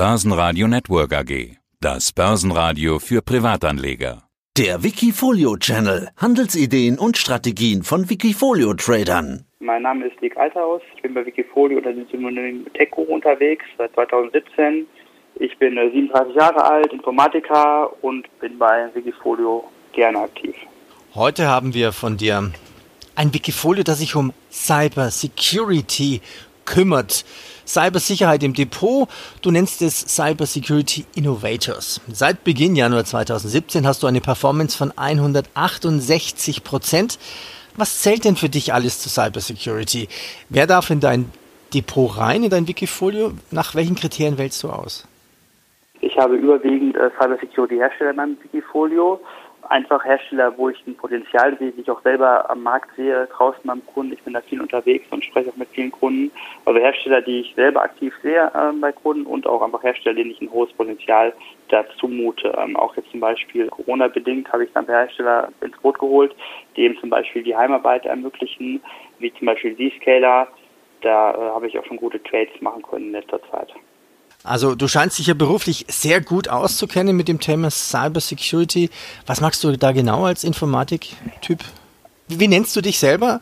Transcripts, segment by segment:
Börsenradio Network AG. Das Börsenradio für Privatanleger. Der Wikifolio Channel. Handelsideen und Strategien von Wikifolio Tradern. Mein Name ist Dick Alterhaus. Ich bin bei Wikifolio unter dem Synonym TechGuru unterwegs seit 2017. Ich bin 37 äh, Jahre alt, Informatiker und bin bei Wikifolio gerne aktiv. Heute haben wir von dir ein Wikifolio, das sich um Cyber Security kümmert. Cybersicherheit im Depot. Du nennst es Cyber Security Innovators. Seit Beginn Januar 2017 hast du eine Performance von 168 Prozent. Was zählt denn für dich alles zu Cyber Security? Wer darf in dein Depot rein, in dein Wikifolio? Nach welchen Kriterien wählst du aus? Ich habe überwiegend äh, Cyber Security Hersteller in meinem Wikifolio einfach Hersteller, wo ich ein Potenzial sehe, die ich auch selber am Markt sehe, draußen beim Kunden. Ich bin da viel unterwegs und spreche auch mit vielen Kunden. Also Hersteller, die ich selber aktiv sehe äh, bei Kunden und auch einfach Hersteller, denen ich ein hohes Potenzial dazu mute. Ähm, auch jetzt zum Beispiel Corona-bedingt habe ich dann Hersteller ins Boot geholt, die eben zum Beispiel die Heimarbeit ermöglichen, wie zum Beispiel Zscaler. Da äh, habe ich auch schon gute Trades machen können in letzter Zeit. Also du scheinst dich ja beruflich sehr gut auszukennen mit dem Thema Cyber Security. Was magst du da genau als Informatik-Typ? Wie nennst du dich selber?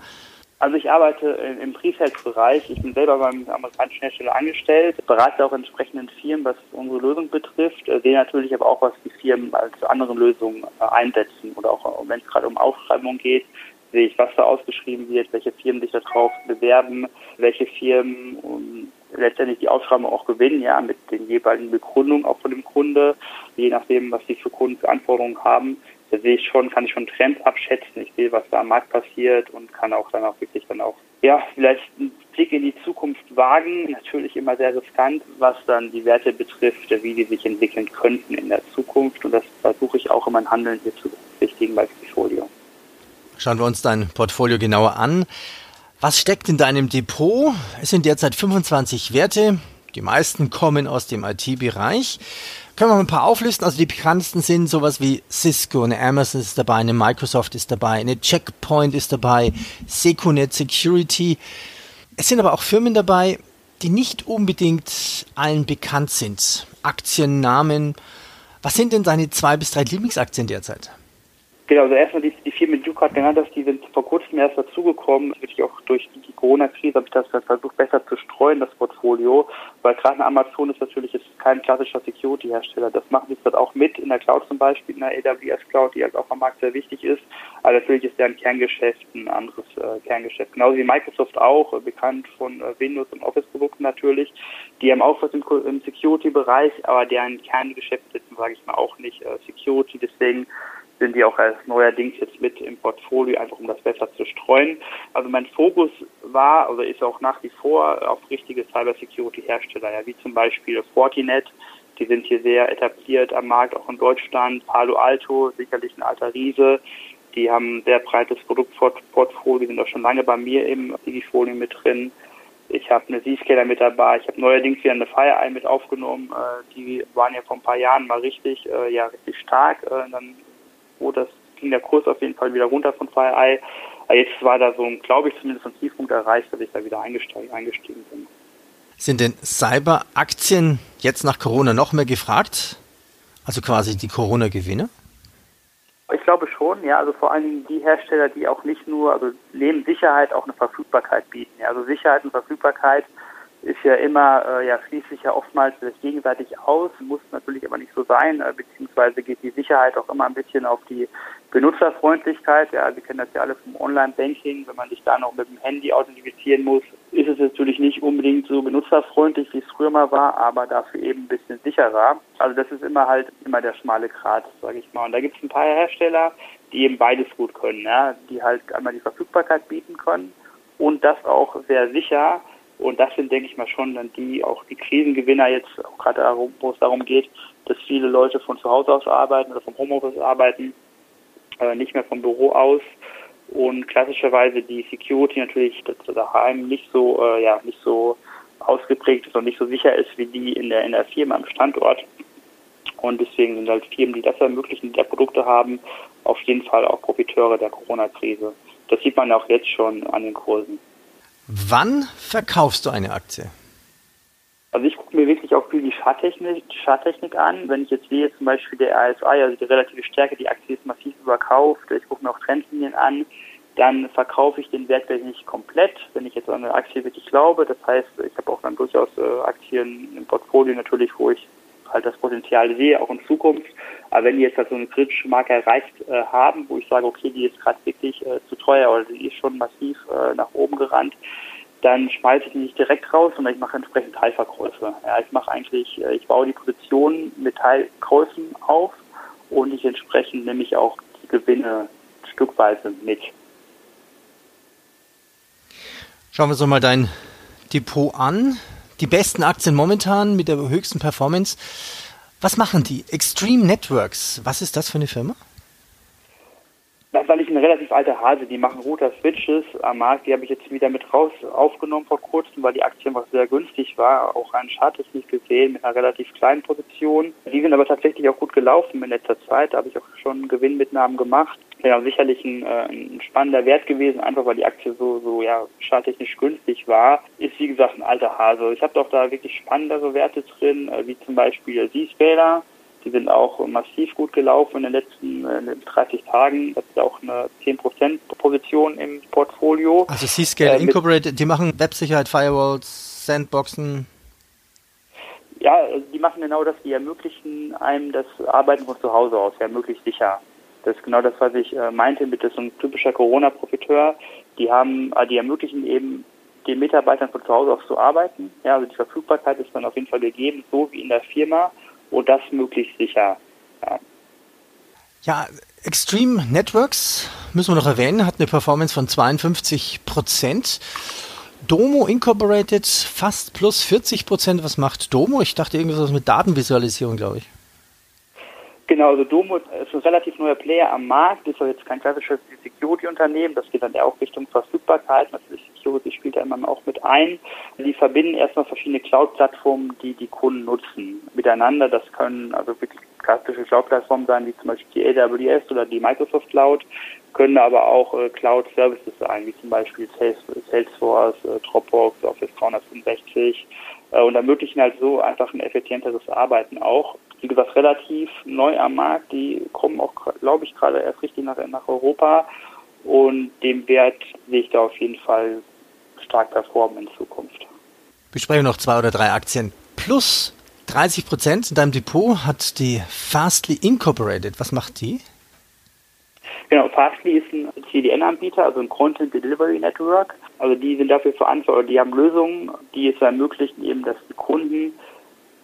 Also ich arbeite im Pre-Sales-Bereich. Ich bin selber beim amerikanischen Hersteller angestellt, berate auch entsprechenden Firmen, was unsere Lösung betrifft, sehe natürlich aber auch, was die Firmen als andere Lösungen äh, einsetzen oder auch wenn es gerade um Ausschreibungen geht, sehe ich, was da ausgeschrieben wird, welche Firmen sich darauf bewerben, welche Firmen letztendlich die Ausschreibung auch gewinnen, ja, mit den jeweiligen Begründungen auch von dem Kunde, je nachdem, was die für Kunden für Anforderungen haben. Da sehe ich schon, kann ich schon Trends abschätzen. Ich sehe, was da am Markt passiert und kann auch dann auch wirklich dann auch, ja, vielleicht einen Blick in die Zukunft wagen. Natürlich immer sehr riskant, was dann die Werte betrifft, wie die sich entwickeln könnten in der Zukunft. Und das versuche ich auch in meinem Handeln hier zu berücksichtigen bei Portfolio. Schauen wir uns dein Portfolio genauer an. Was steckt in deinem Depot? Es sind derzeit 25 Werte. Die meisten kommen aus dem IT-Bereich. Können wir mal ein paar auflisten? Also die bekanntesten sind sowas wie Cisco, eine Amazon ist dabei, eine Microsoft ist dabei, eine Checkpoint ist dabei, Secunet Security. Es sind aber auch Firmen dabei, die nicht unbedingt allen bekannt sind. Aktiennamen. Was sind denn deine zwei bis drei Lieblingsaktien derzeit? Genau, also erstmal die, die Firmen, die du gerade genannt hast, die sind vor kurzem erst dazugekommen. Wirklich auch durch die Corona-Krise habe ich das versucht, besser zu streuen, das Portfolio. Weil gerade Amazon ist natürlich jetzt kein klassischer Security-Hersteller. Das machen sie jetzt auch mit in der Cloud zum Beispiel, in der AWS-Cloud, die halt auch am Markt sehr wichtig ist. Aber natürlich ist deren Kerngeschäft ein anderes äh, Kerngeschäft. Genauso wie Microsoft auch, äh, bekannt von äh, Windows und Office-Produkten natürlich. Die haben auch was im, im Security-Bereich, aber deren Kerngeschäft ist, sage ich mal, auch nicht äh, Security. Deswegen sind die auch als neuerdings jetzt mit im Portfolio, einfach um das besser zu streuen. Also mein Fokus war oder ist auch nach wie vor auf richtige Cybersecurity-Hersteller, ja, wie zum Beispiel Fortinet. Die sind hier sehr etabliert am Markt, auch in Deutschland. Palo Alto, sicherlich ein alter Riese. Die haben ein sehr breites Produktportfolio, sind auch schon lange bei mir im Digifolio mit drin. Ich habe eine Z-Scaler mit dabei. Ich habe neuerdings wieder eine FireEye mit aufgenommen. Äh, die waren ja vor ein paar Jahren mal richtig, äh, ja, richtig stark. Äh, dann wo das ging der Kurs auf jeden Fall wieder runter von FireEye. Jetzt war da so ein, glaube ich, zumindest ein Tiefpunkt erreicht, dass ich da wieder eingestiegen, eingestiegen bin. Sind denn Cyber-Aktien jetzt nach Corona noch mehr gefragt? Also quasi die Corona-Gewinne? Ich glaube schon, ja. Also vor allen Dingen die Hersteller, die auch nicht nur, also neben Sicherheit auch eine Verfügbarkeit bieten. Ja. Also Sicherheit und Verfügbarkeit ist ja immer, äh, ja, schließt sich ja oftmals das gegenseitig aus, muss natürlich aber nicht so sein, äh, beziehungsweise geht die Sicherheit auch immer ein bisschen auf die Benutzerfreundlichkeit. Ja, wir kennen das ja alle vom Online-Banking. Wenn man sich da noch mit dem Handy authentifizieren muss, ist es natürlich nicht unbedingt so benutzerfreundlich, wie es früher mal war, aber dafür eben ein bisschen sicherer. Also das ist immer halt immer der schmale Grat, sage ich mal. Und da gibt es ein paar Hersteller, die eben beides gut können, ja, die halt einmal die Verfügbarkeit bieten können und das auch sehr sicher und das sind, denke ich mal, schon dann die, auch die Krisengewinner jetzt, gerade darum, wo es darum geht, dass viele Leute von zu Hause aus arbeiten oder vom Homeoffice arbeiten, äh, nicht mehr vom Büro aus. Und klassischerweise die Security natürlich daheim nicht so, äh, ja, nicht so ausgeprägt ist und nicht so sicher ist wie die in der, in der Firma am Standort. Und deswegen sind halt Firmen, die das ermöglichen, die da Produkte haben, auf jeden Fall auch Profiteure der Corona-Krise. Das sieht man auch jetzt schon an den Kursen. Wann verkaufst du eine Aktie? Also ich gucke mir wirklich auch viel die Charttechnik, Charttechnik an. Wenn ich jetzt sehe, zum Beispiel der RSI, also die relative Stärke, die Aktie ist massiv überkauft, ich gucke mir auch Trendlinien an, dann verkaufe ich den Wert nicht komplett, wenn ich jetzt an eine Aktie wirklich glaube. Das heißt, ich habe auch dann durchaus äh, Aktien im Portfolio natürlich, wo ich halt das Potenzial sehe, auch in Zukunft. Aber wenn die jetzt halt so eine kritische Marke erreicht äh, haben, wo ich sage, okay, die ist gerade wirklich äh, zu teuer oder die ist schon massiv äh, nach oben gerannt, dann schmeiße ich die nicht direkt raus, sondern ich mache entsprechend Teilverkäufe. Ja, ich mache eigentlich, äh, ich baue die Position mit Teilkäufen auf und ich entsprechend nehme ich auch die Gewinne stückweise mit. Schauen wir uns mal dein Depot an. Die besten Aktien momentan mit der höchsten Performance. Was machen die? Extreme Networks. Was ist das für eine Firma? Weil ich eine relativ alte Hase, die machen Router Switches am Markt, die habe ich jetzt wieder mit raus aufgenommen vor kurzem, weil die Aktie einfach sehr günstig war, auch ein Chart ist nicht gesehen mit einer relativ kleinen Position. Die sind aber tatsächlich auch gut gelaufen in letzter Zeit, da habe ich auch schon Gewinnmitnahmen gemacht. Ja, sicherlich ein, äh, ein spannender Wert gewesen, einfach weil die Aktie so, so ja, charttechnisch günstig war. Ist wie gesagt ein alter Hase. Ich habe doch da wirklich spannendere Werte drin, äh, wie zum Beispiel Zscaler die sind auch massiv gut gelaufen in den letzten äh, 30 Tagen. Das ist auch eine 10% Position im Portfolio. Also C-Scale äh, Incorporated, die machen Websicherheit, Firewalls, Sandboxen. Ja, also die machen genau das, die ermöglichen einem das Arbeiten von zu Hause aus, ja, möglichst sicher. Das ist genau das, was ich äh, meinte mit so ein typischer Corona-Profiteur. Die haben, äh, die ermöglichen eben den Mitarbeitern von zu Hause aus zu arbeiten. Ja, also die Verfügbarkeit ist dann auf jeden Fall gegeben, so wie in der Firma und das möglichst sicher. Ja. ja, Extreme Networks, müssen wir noch erwähnen, hat eine Performance von 52 Prozent. Domo Incorporated fast plus 40 Prozent. Was macht Domo? Ich dachte irgendwas mit Datenvisualisierung, glaube ich. Genau, also Domo ist ein relativ neuer Player am Markt, ist aber jetzt kein klassisches Security-Unternehmen, das geht dann auch Richtung Verfügbarkeit, natürlich Security spielt da immer auch mit ein. Die verbinden erstmal verschiedene Cloud-Plattformen, die die Kunden nutzen, miteinander. Das können also wirklich klassische Cloud-Plattformen sein, wie zum Beispiel die AWS oder die Microsoft Cloud, können aber auch äh, Cloud-Services sein, wie zum Beispiel Salesforce, äh, Dropbox, Office 365 äh, und ermöglichen halt so einfach ein effizienteres Arbeiten auch wie gesagt, relativ neu am Markt. Die kommen auch, glaube ich, gerade erst richtig nach, nach Europa. Und dem Wert sehe ich da auf jeden Fall stark performen in Zukunft. Besprechen noch zwei oder drei Aktien. Plus 30 Prozent in deinem Depot hat die Fastly Incorporated. Was macht die? Genau, Fastly ist ein CDN-Anbieter, also ein Content Delivery Network. Also die sind dafür verantwortlich, die haben Lösungen, die es ermöglichen, eben, dass die Kunden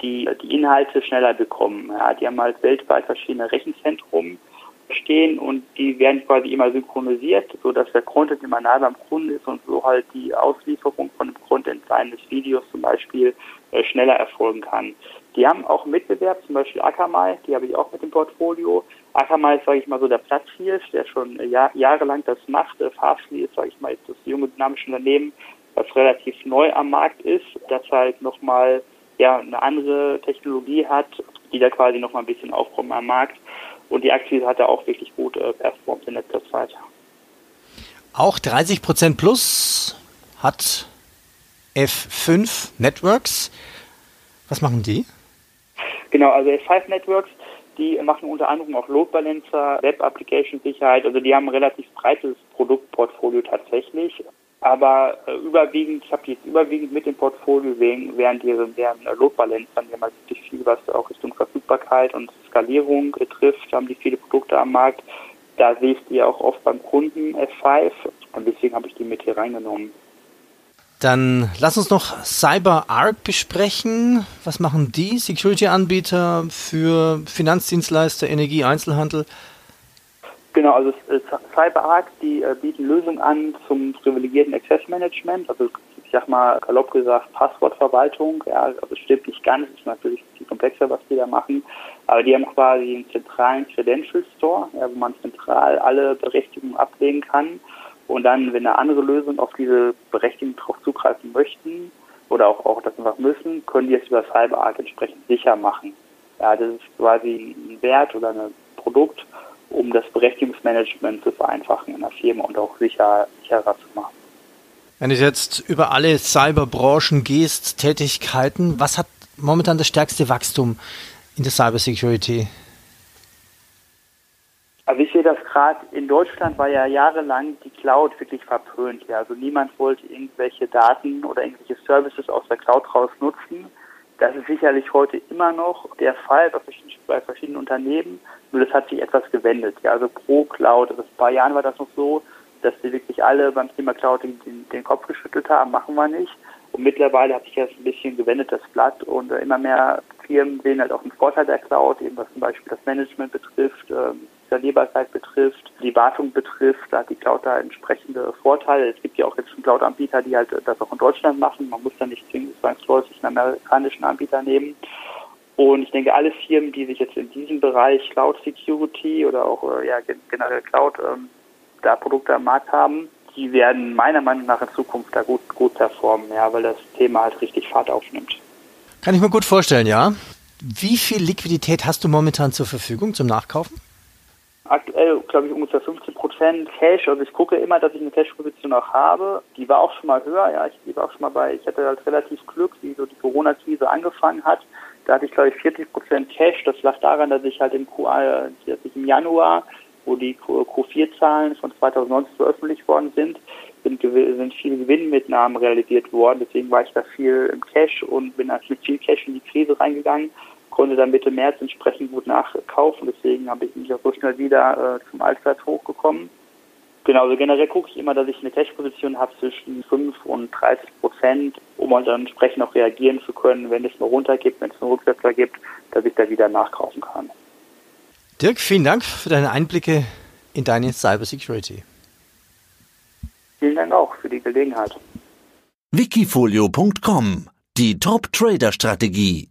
die, die Inhalte schneller bekommen. Ja, die haben halt weltweit verschiedene Rechenzentren stehen und die werden quasi immer synchronisiert, sodass der Content immer nah beim Kunden ist und so halt die Auslieferung von dem Content seines Videos zum Beispiel äh, schneller erfolgen kann. Die haben auch einen Wettbewerb, zum Beispiel Akamai, die habe ich auch mit dem Portfolio. Akamai ist, sage ich mal, so der Platzhirsch, der schon äh, Jahr, jahrelang das macht. Äh, Fastly ist, sage ich mal, jetzt das junge dynamische Unternehmen, was relativ neu am Markt ist, das halt nochmal ja, eine andere Technologie hat, die da quasi noch mal ein bisschen aufkommen am Markt. Und die Aktie hat da auch wirklich gut äh, performt in letzter Zeit. Auch 30 Prozent plus hat F5 Networks. Was machen die? Genau, also F5 Networks, die machen unter anderem auch Load Balancer, Web Application Sicherheit. Also die haben ein relativ breites Produktportfolio tatsächlich aber äh, überwiegend, ich habe jetzt überwiegend mit dem Portfolio wegen, während deren, deren Load-Balancern, die haben halt wirklich viel, was auch Richtung Verfügbarkeit und Skalierung betrifft, haben die viele Produkte am Markt. Da sehe ich die auch oft beim Kunden F5 und deswegen habe ich die mit hier reingenommen. Dann lass uns noch CyberArk besprechen. Was machen die? Security-Anbieter für Finanzdienstleister, Energie, Einzelhandel. Genau, also CyberArk, die äh, bieten Lösungen an zum privilegierten Access Management, also ich sag mal kalopp gesagt Passwortverwaltung, ja, also stimmt nicht ganz, ist natürlich viel komplexer, was die da machen, aber die haben quasi einen zentralen Credential Store, ja, wo man zentral alle Berechtigungen ablegen kann. Und dann, wenn eine andere Lösung auf diese Berechtigung drauf zugreifen möchten oder auch, auch das einfach müssen, können die es über CyberArk entsprechend sicher machen. Ja, das ist quasi ein Wert oder ein Produkt, um das Berechtigungsmanagement zu vereinfachen in der Firma und auch sicher, sicherer zu machen. Wenn du jetzt über alle Cyberbranchen gehst, Tätigkeiten, was hat momentan das stärkste Wachstum in der Cybersecurity? Also ich sehe das gerade, in Deutschland war ja jahrelang die Cloud wirklich verpönt. Ja. Also niemand wollte irgendwelche Daten oder irgendwelche Services aus der Cloud raus nutzen. Das ist sicherlich heute immer noch der Fall bei verschiedenen, bei verschiedenen Unternehmen, nur das hat sich etwas gewendet. Ja. Also pro Cloud, also vor ein paar Jahren war das noch so, dass sie wirklich alle beim Thema Cloud den, den Kopf geschüttelt haben, machen wir nicht. Und mittlerweile hat sich das ein bisschen gewendet, das Blatt, und äh, immer mehr Firmen sehen halt auch den Vorteil der Cloud, eben was zum Beispiel das Management betrifft, äh, Skalierbarkeit betrifft, die Wartung betrifft, da hat die Cloud da entsprechende Vorteile. Es gibt ja auch jetzt schon Cloud-Anbieter, die halt das auch in Deutschland machen. Man muss da nicht zwangsläufig einen amerikanischen Anbieter nehmen. Und ich denke, alle Firmen, die sich jetzt in diesem Bereich Cloud Security oder auch äh, ja, generell Cloud ähm, da Produkte am Markt haben, die werden meiner Meinung nach in Zukunft da gut, gut performen, ja, weil das Thema halt richtig Fahrt aufnimmt. Kann ich mir gut vorstellen, ja. Wie viel Liquidität hast du momentan zur Verfügung zum Nachkaufen? Aktuell, glaube ich, ungefähr 15 Prozent Cash. Also ich gucke immer, dass ich eine Cash-Position auch habe. Die war auch schon mal höher. Ja, ich war auch schon mal bei, ich hatte halt relativ Glück, wie so die Corona-Krise angefangen hat. Da hatte ich, glaube ich, 40 Prozent Cash. Das lag daran, dass ich halt im, dass ich im Januar, wo die Q4-Zahlen von 2019 veröffentlicht worden sind, sind, sind viele Gewinnmitnahmen realisiert worden. Deswegen war ich da viel im Cash und bin mit viel Cash in die Krise reingegangen konnte dann Mitte März entsprechend gut nachkaufen. Deswegen habe ich mich auch so schnell wieder äh, zum Allzeit hochgekommen. Genau, also generell gucke ich immer, dass ich eine Cash-Position habe zwischen 5 und 30 Prozent, um dann entsprechend auch reagieren zu können, wenn es mal runtergibt, wenn es einen Rücksetzer gibt, dass ich da wieder nachkaufen kann. Dirk, vielen Dank für deine Einblicke in deine Cybersecurity. Vielen Dank auch für die Gelegenheit. Wikifolio.com Die Top-Trader-Strategie